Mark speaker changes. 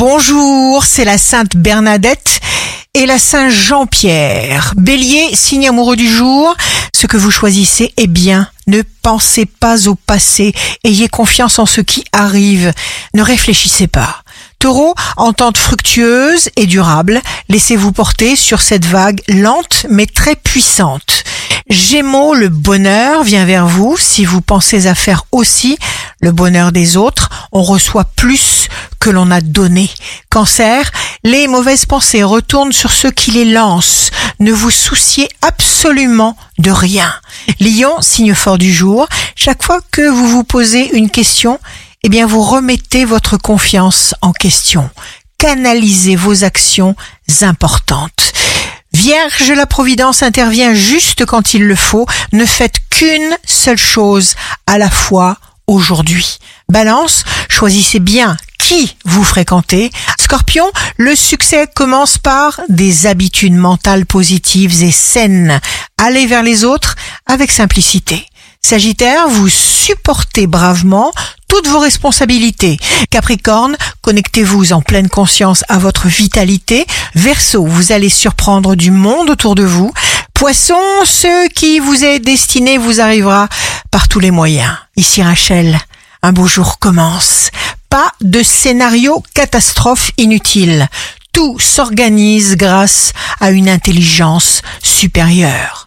Speaker 1: Bonjour, c'est la Sainte Bernadette et la Saint Jean-Pierre. Bélier, signe amoureux du jour, ce que vous choisissez est bien. Ne pensez pas au passé, ayez confiance en ce qui arrive, ne réfléchissez pas. Taureau, entente fructueuse et durable, laissez-vous porter sur cette vague lente mais très puissante. Gémeaux, le bonheur vient vers vous si vous pensez à faire aussi le bonheur des autres. On reçoit plus que l'on a donné. Cancer, les mauvaises pensées retournent sur ceux qui les lancent. Ne vous souciez absolument de rien. Lion, signe fort du jour, chaque fois que vous vous posez une question, eh bien vous remettez votre confiance en question. Canalisez vos actions importantes. Vierge, la Providence intervient juste quand il le faut. Ne faites qu'une seule chose à la fois aujourd'hui. Balance, choisissez bien qui vous fréquentez? Scorpion, le succès commence par des habitudes mentales positives et saines. Allez vers les autres avec simplicité. Sagittaire, vous supportez bravement toutes vos responsabilités. Capricorne, connectez-vous en pleine conscience à votre vitalité. Verseau, vous allez surprendre du monde autour de vous. Poisson, ce qui vous est destiné vous arrivera par tous les moyens. Ici Rachel, un beau jour commence. Pas de scénario catastrophe inutile. Tout s'organise grâce à une intelligence supérieure.